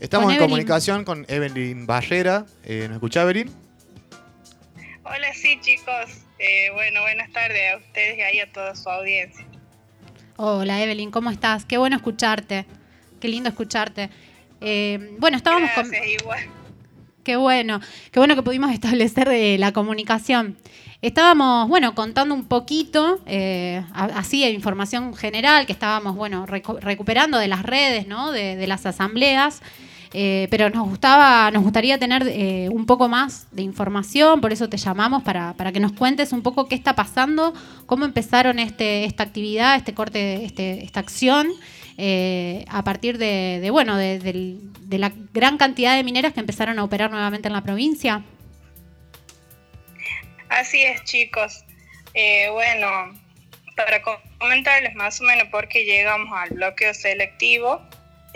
Estamos en comunicación con Evelyn Barrera. Eh, ¿Nos escucha Evelyn? Hola, sí, chicos. Eh, bueno, buenas tardes a ustedes y ahí a toda su audiencia. Hola, Evelyn, ¿cómo estás? Qué bueno escucharte. Qué lindo escucharte. Eh, bueno, estábamos Gracias, igual. Qué bueno, qué bueno que pudimos establecer eh, la comunicación. Estábamos, bueno, contando un poquito, eh, así de información general que estábamos, bueno, recuperando de las redes, ¿no? De, las asambleas. Eh, pero nos gustaba, nos gustaría tener eh, un poco más de información, por eso te llamamos para, que nos cuentes un poco qué está pasando, cómo empezaron este, esta actividad, este corte, este, esta acción, a partir de, bueno, de la gran cantidad de mineras que empezaron a operar nuevamente en la provincia. Así es, chicos. Eh, bueno, para comentarles más o menos por qué llegamos al bloqueo selectivo,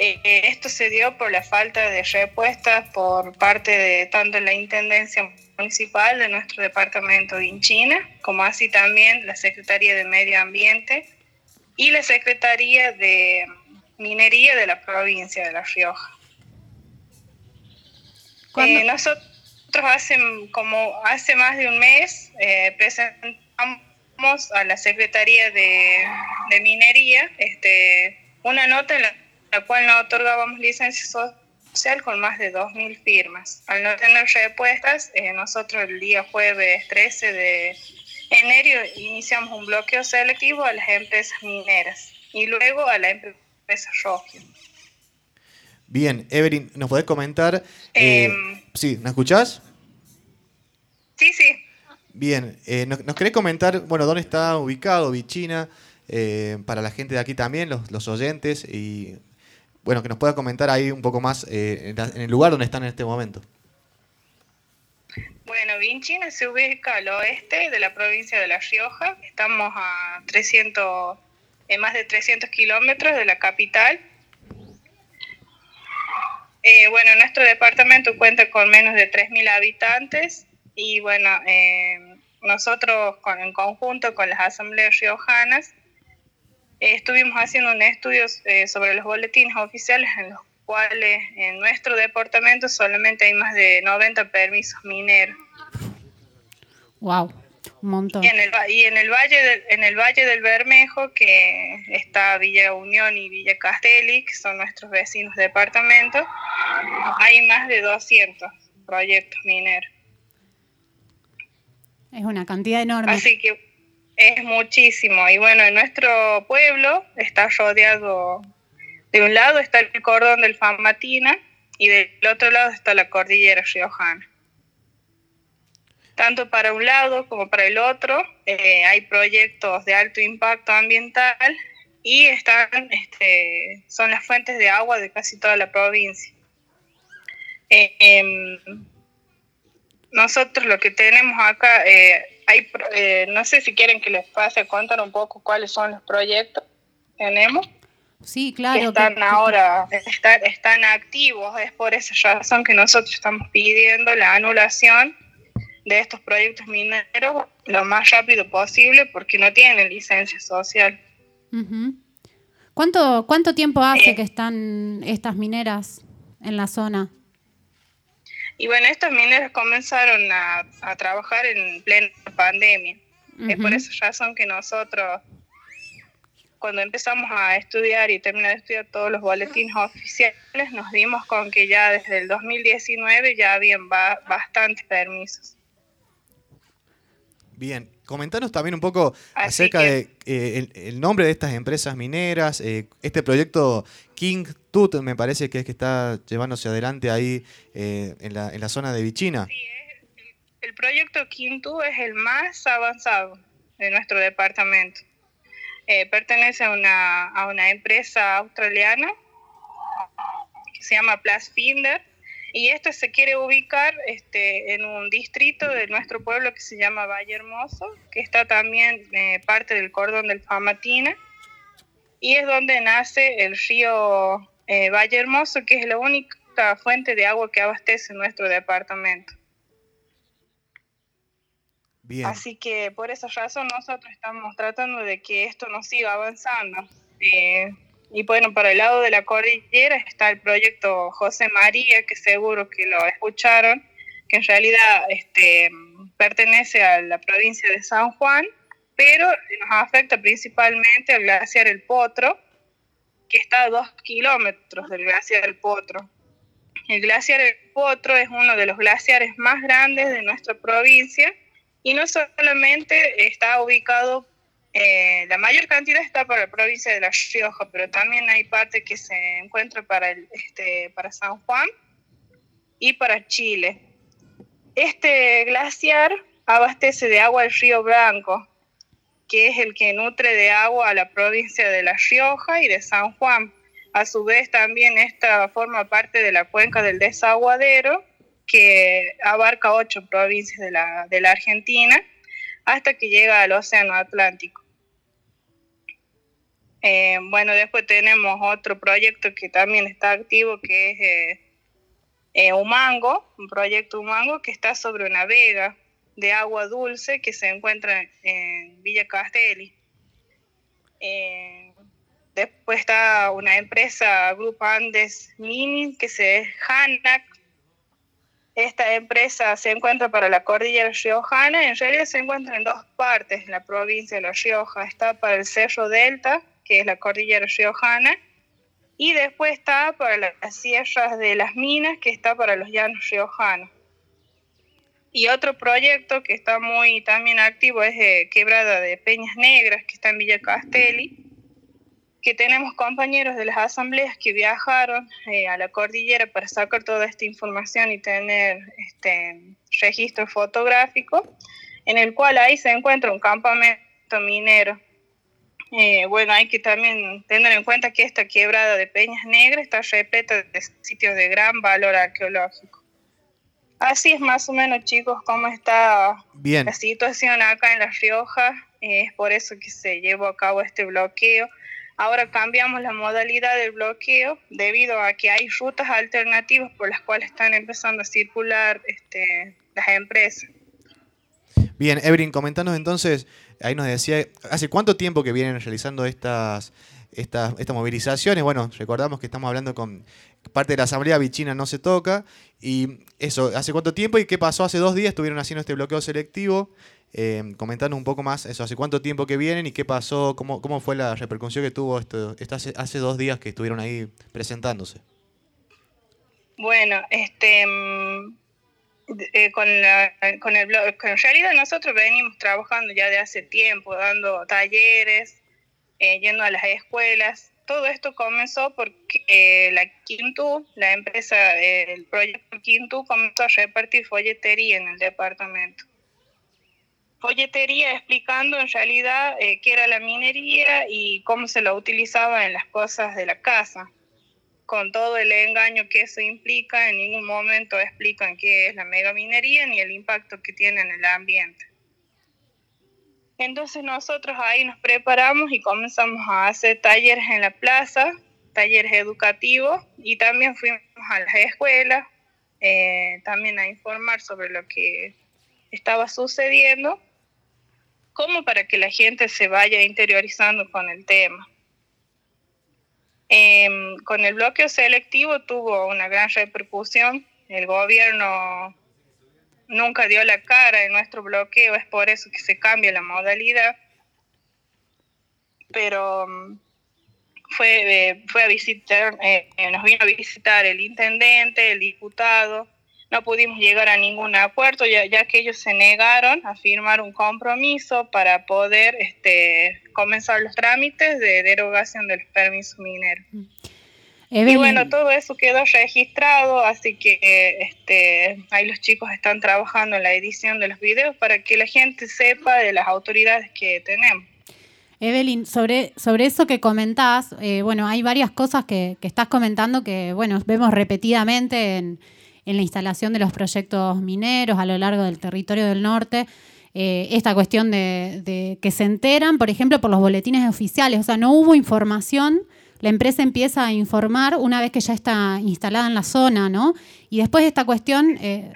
eh, esto se dio por la falta de respuestas por parte de tanto la Intendencia Municipal de nuestro departamento de Inchina, como así también la Secretaría de Medio Ambiente y la Secretaría de Minería de la provincia de La Rioja. Eh, nosotros hace, como hace más de un mes eh, presentamos a la Secretaría de, Minería este, una nota en la, cual nos otorgábamos licencia social con más de 2.000 firmas. Al no tener respuestas, eh, nosotros el día jueves 13 de enero iniciamos un bloqueo selectivo a las empresas mineras y luego a la empresa Rogio. Bien, Evelyn, ¿nos podés comentar? Eh, em, sí, ¿me escuchás? Sí, sí. Bien, eh, ¿nos, querés comentar, bueno, dónde está ubicado Vichina, eh, para la gente de aquí también, los, oyentes, y bueno, que nos pueda comentar ahí un poco más en, el lugar donde están en este momento? Bueno, Vichina se ubica al oeste de la provincia de La Rioja, estamos a 300, en más de 300 kilómetros de la capital eh, bueno, nuestro departamento cuenta con menos de 3.000 habitantes y bueno, eh, nosotros con, en conjunto con las asambleas riojanas eh, estuvimos haciendo un estudio sobre los boletines oficiales en los cuales en nuestro departamento solamente hay más de 90 permisos mineros. Wow. Y en el, y en el valle del, en el valle del Bermejo, que está Villa Unión y Villa Castelli, que son nuestros vecinos departamentos, hay más de 200 proyectos mineros. Es una cantidad enorme. Así que es muchísimo. Y bueno, en nuestro pueblo está rodeado, de un lado está el cordón del Famatina y del otro lado está la cordillera riojana tanto para un lado como para el otro. Eh, hay proyectos de alto impacto ambiental y están, este, son las fuentes de agua de casi toda la provincia. Eh, em, nosotros lo que tenemos acá, eh, hay, no sé si quieren que les pase a contar un poco cuáles son los proyectos que tenemos. Sí, claro. están ahora, están, están activos, es por esa razón que nosotros estamos pidiendo la anulación de estos proyectos mineros lo más rápido posible porque no tienen licencia social. ¿Cuánto, ¿Cuánto tiempo hace eh. que están estas mineras en la zona? Y bueno, estas mineras comenzaron a, trabajar en plena pandemia. Es por esa razón que nosotros, cuando empezamos a estudiar y terminar de estudiar todos los boletines oficiales, nos dimos con que ya desde el 2019 ya habían bastantes permisos. Bien, comentanos también un poco acerca de eh, el, nombre de estas empresas mineras, eh, este proyecto King Tut me parece que es que está llevándose adelante ahí eh, en, la, en, la, zona de Vichina. Sí, el, proyecto King Tut es el más avanzado de nuestro departamento. pertenece a una, a una empresa australiana que se llama Plasfinder y esto se quiere ubicar este, en un distrito de nuestro pueblo que se llama Valle Hermoso, que está también eh, parte del cordón del Famatina, y es donde nace el río eh, Valle Hermoso, que es la única fuente de agua que abastece nuestro departamento. Bien. Así que por esa razón nosotros estamos tratando de que esto no siga avanzando. Eh, y bueno, para el lado de la cordillera está el proyecto José María, que seguro que lo escucharon, que en realidad este, pertenece a la provincia de San Juan, pero nos afecta principalmente al glaciar El Potro, que está a dos kilómetros del glaciar El Potro. El glaciar El Potro es uno de los glaciares más grandes de nuestra provincia y no solamente está ubicado, eh, la mayor cantidad está para la provincia de La Rioja, pero también hay parte que se encuentra para, el, este, para San Juan y para Chile. Este glaciar abastece de agua el río Blanco, que es el que nutre de agua a la provincia de La Rioja y de San Juan. A su vez también esta forma parte de la cuenca del desaguadero, que abarca ocho provincias de la, de la Argentina, hasta que llega al Océano Atlántico. Eh, bueno, después tenemos otro proyecto que también está activo, que es eh, eh, Humango, un proyecto Humango que está sobre una vega de agua dulce que se encuentra en Villa Castelli. después está una empresa, Grupo Andes Mini, que se Hanac. Esta empresa se encuentra para la cordillera riojana, en realidad se encuentra en dos partes en la provincia de La Rioja. Está para el Cerro Delta, que es la cordillera riojana, y después está para las sierras de las minas, que está para los llanos riojanos. Y otro proyecto que está muy también activo es eh, Quebrada de Peñas Negras, que está en Villa Castelli, que tenemos compañeros de las asambleas que viajaron eh, a la cordillera para sacar toda esta información y tener este registro fotográfico, en el cual ahí se encuentra un campamento minero eh, bueno, hay que también tener en cuenta que esta quebrada de Peñas Negras está repleta de sitios de gran valor arqueológico. Así es más o menos, chicos, cómo está la situación acá en La Rioja. Eh, es por eso que se llevó a cabo este bloqueo. Ahora cambiamos la modalidad del bloqueo debido a que hay rutas alternativas por las cuales están empezando a circular este, las empresas. Bien, Evelyn, comentanos entonces ahí nos decía, ¿hace cuánto tiempo que vienen realizando estas, estas, estas movilizaciones? Bueno, recordamos que estamos hablando con parte de la Asamblea Vichina no se toca. Y eso, ¿hace cuánto tiempo y qué pasó? Hace dos días estuvieron haciendo este bloqueo selectivo. Eh, comentando un poco más eso, hace cuánto tiempo que vienen y qué pasó, cómo, cómo fue la repercusión que tuvo esto, hace, hace dos días que estuvieron ahí presentándose. Bueno, este mm, eh, con, la, con el blog, en realidad nosotros venimos trabajando ya de hace tiempo, dando talleres, eh, yendo a las escuelas. Todo esto comenzó porque eh, la Quintu, la empresa, el proyecto Quintu comenzó a repartir folletería en el departamento. Folletería explicando en realidad qué era la minería y cómo se la utilizaba en las cosas de la casa con todo el engaño que eso implica, en ningún momento explican qué es la megaminería ni el impacto que tiene en el ambiente. Entonces nosotros ahí nos preparamos y comenzamos a hacer talleres en la plaza, talleres educativos y también fuimos a las escuelas, eh, también a informar sobre lo que estaba sucediendo, como para que la gente se vaya interiorizando con el tema. Em, con el bloqueo selectivo tuvo una gran repercusión. El gobierno nunca dio la cara en nuestro bloqueo, es por eso que se cambia la modalidad. Pero em, fue, eh, fue a visitar, eh, nos vino a visitar el intendente, el diputado, no pudimos llegar a ningún acuerdo ya, ya, que ellos se negaron a firmar un compromiso para poder este, comenzar los trámites de derogación del permiso minero. Mm. Y bueno, todo eso quedó registrado, así que este, ahí los chicos están trabajando en la edición de los videos para que la gente sepa de las autoridades que tenemos. Evelyn, sobre, sobre eso que comentás, eh, bueno, hay varias cosas que, que estás comentando que, bueno, vemos repetidamente en, en la instalación de los proyectos mineros a lo largo del territorio del norte. Eh, esta cuestión de, que se enteran, por ejemplo, por los boletines oficiales, o sea, no hubo información, la empresa empieza a informar una vez que ya está instalada en la zona, ¿no? Y después esta cuestión... Eh,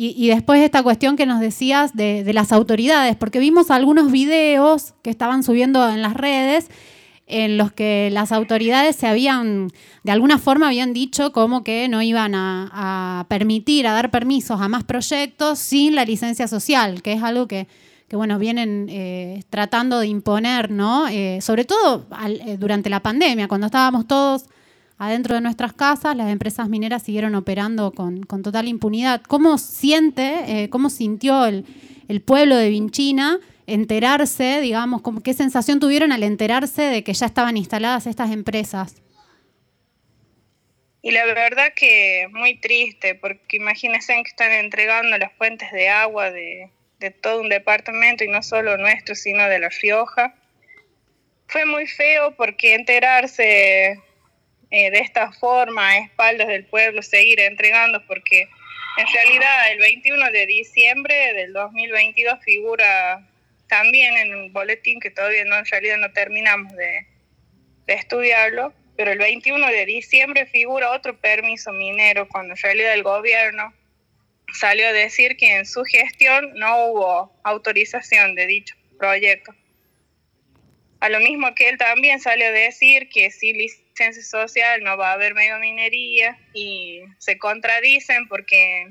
y, después esta cuestión que nos decías de, de las autoridades, porque vimos algunos videos que estaban subiendo en las redes en los que las autoridades se habían, de alguna forma habían dicho como que no iban a, permitir, a dar permisos a más proyectos sin la licencia social, que es algo que, bueno, vienen eh, tratando de imponer, ¿no? Eh, sobre todo eh, durante la pandemia, cuando estábamos todos adentro de nuestras casas, las empresas mineras siguieron operando con, total impunidad. ¿Cómo siente, cómo sintió el, el pueblo de Vinchina? Enterarse, digamos, qué sensación tuvieron al enterarse de que ya estaban instaladas estas empresas. Y la verdad que muy triste, porque imagínense que están entregando las fuentes de agua de, todo un departamento, y no solo nuestro, sino de La Rioja. Fue muy feo porque enterarse eh, de esta forma, a espaldas del pueblo, seguir entregando, porque en realidad el 21 de diciembre del 2022 figura también en un boletín que todavía no, en realidad no terminamos de, estudiarlo, pero el 21 de diciembre figura otro permiso minero cuando en realidad el gobierno salió a decir que en su gestión no hubo autorización de dicho proyecto. A lo mismo que él también salió a decir que sin licencia social no va a haber minería y se contradicen porque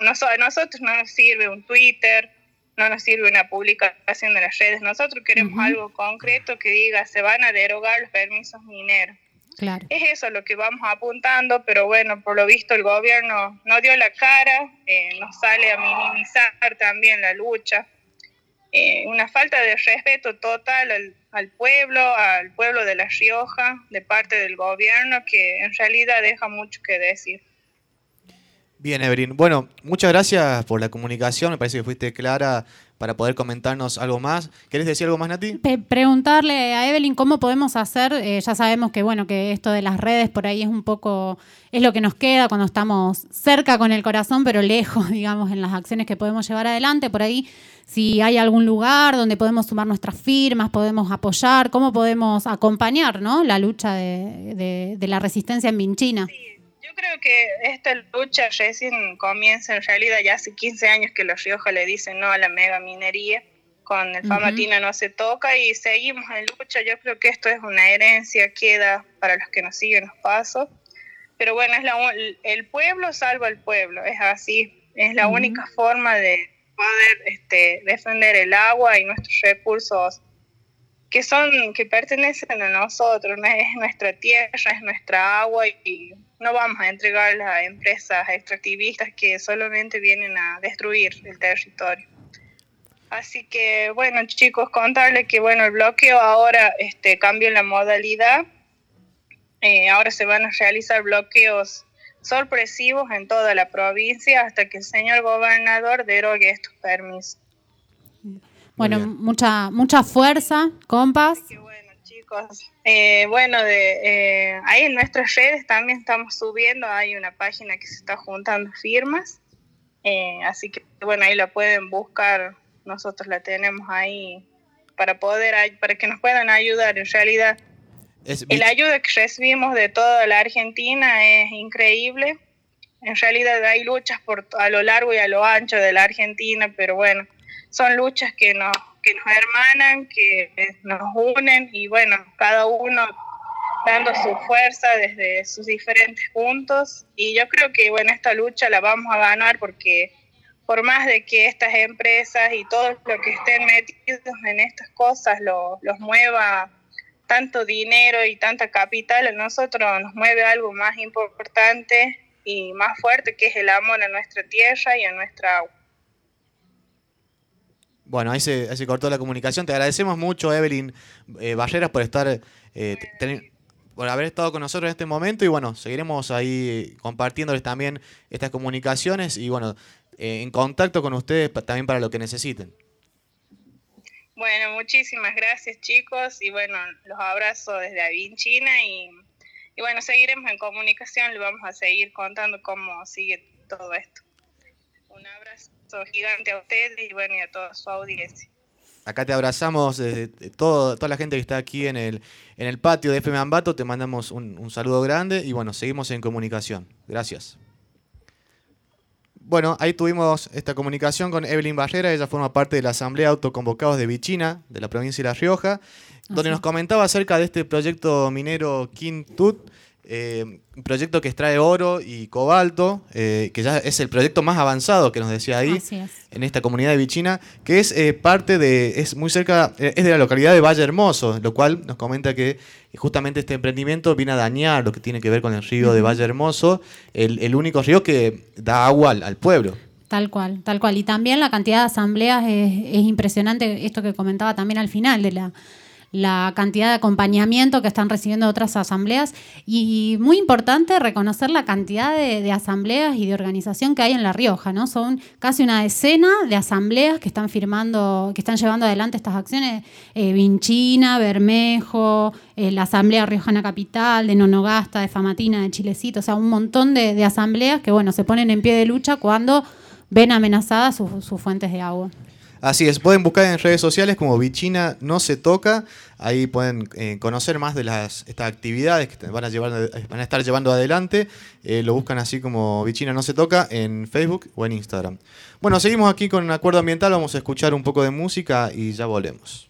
a nosotros no nos sirve un Twitter, no nos sirve una publicación de las redes. Nosotros queremos algo concreto que diga se van a derogar los permisos mineros. Claro. Es eso lo que vamos apuntando, pero bueno, por lo visto el gobierno no dio la cara, eh, nos sale a minimizar también la lucha. Eh, una falta de respeto total al, al, pueblo, al pueblo de La Rioja, de parte del gobierno, que en realidad deja mucho que decir. Bien, Evelyn. Bueno, muchas gracias por la comunicación. Me parece que fuiste clara para poder comentarnos algo más. ¿Querés decir algo más, Nati? preguntarle a Evelyn cómo podemos hacer. Eh, ya sabemos que bueno que esto de las redes por ahí es un poco es lo que nos queda cuando estamos cerca con el corazón, pero lejos, digamos, en las acciones que podemos llevar adelante. Por ahí, si hay algún lugar donde podemos sumar nuestras firmas, podemos apoyar, cómo podemos acompañar, ¿no? La lucha de, la resistencia en Vinchina creo que esta lucha recién comienza en realidad ya hace 15 años que los Rioja le dicen no a la mega minería, con el Famatina no se toca y seguimos en lucha. Yo creo que esto es una herencia, queda para los que nos siguen los pasos. Pero bueno, es la, el pueblo salva al pueblo, es así, es la única forma de poder este, defender el agua y nuestros recursos que son que pertenecen a nosotros, es nuestra tierra, es nuestra agua y no vamos a entregar a empresas extractivistas que solamente vienen a destruir el territorio. Así que bueno chicos, contarles que bueno el bloqueo ahora este cambió la modalidad, eh, ahora se van a realizar bloqueos sorpresivos en toda la provincia hasta que el señor gobernador derogue estos permisos. Bueno, mucha mucha fuerza, compas. bueno, chicos. Eh, bueno, de, eh, ahí en nuestras redes también estamos subiendo, hay una página que se está juntando firmas, eh, así que bueno, ahí la pueden buscar, nosotros la tenemos ahí para poder, para que nos puedan ayudar. En realidad, la ayuda que recibimos de toda la Argentina es increíble. En realidad hay luchas por a lo largo y a lo ancho de la Argentina, pero bueno, son luchas que nos, que nos hermanan, que nos unen y bueno, cada uno dando su fuerza desde sus diferentes puntos y yo creo que bueno, esta lucha la vamos a ganar porque por más de que estas empresas y todos los que estén metidos en estas cosas lo, los mueva tanto dinero y tanta capital, a nosotros nos mueve algo más importante y más fuerte que es el amor a nuestra tierra y a nuestra agua. Bueno, ahí se, cortó la comunicación. Te agradecemos mucho, Evelyn eh, Barreras, por estar, eh, por haber estado con nosotros en este momento. Y bueno, seguiremos ahí compartiéndoles también estas comunicaciones y bueno, eh, en contacto con ustedes también para lo que necesiten. Bueno, muchísimas gracias chicos y bueno, los abrazo desde Avinchina y, y bueno, seguiremos en comunicación, le vamos a seguir contando cómo sigue todo esto. Un abrazo gigante a ustedes y bueno, y a toda su audiencia. Acá te abrazamos desde todo, toda la gente que está aquí en el, en el patio de FM Ambato, te mandamos un, un saludo grande y bueno, seguimos en comunicación. Gracias. bueno, ahí tuvimos esta comunicación con Evelyn Barrera, ella forma parte de la Asamblea Autoconvocados de Vichina, de la provincia de La Rioja, donde nos comentaba acerca de este proyecto minero Quintut, eh, un proyecto que extrae oro y cobalto, eh, que ya es el proyecto más avanzado que nos decía ahí, en esta comunidad de Vichina, que es eh, parte de, es muy cerca, es de la localidad de Valle Hermoso, lo cual nos comenta que justamente este emprendimiento viene a dañar lo que tiene que ver con el río de Valle Hermoso, el, único río que da agua al, pueblo. Tal cual, tal cual. Y también la cantidad de asambleas es, es impresionante, esto que comentaba también al final de la la cantidad de acompañamiento que están recibiendo otras asambleas y muy importante reconocer la cantidad de, asambleas y de organización que hay en La Rioja, ¿no? Son casi una decena de asambleas que están firmando, que están llevando adelante estas acciones, eh, Vinchina, Bermejo, eh, la Asamblea Riojana Capital, de Nonogasta, de Famatina, de Chilecito, o sea, un montón de, de asambleas que, bueno, se ponen en pie de lucha cuando ven amenazadas sus fuentes de agua. Así es, pueden buscar en redes sociales como Vichina No Se Toca, ahí pueden eh, conocer más de las, estas actividades que van a, estar llevando adelante, eh, lo buscan así como Vichina No Se Toca en Facebook o en Instagram. Bueno, seguimos aquí con un acuerdo ambiental, vamos a escuchar un poco de música y ya volvemos.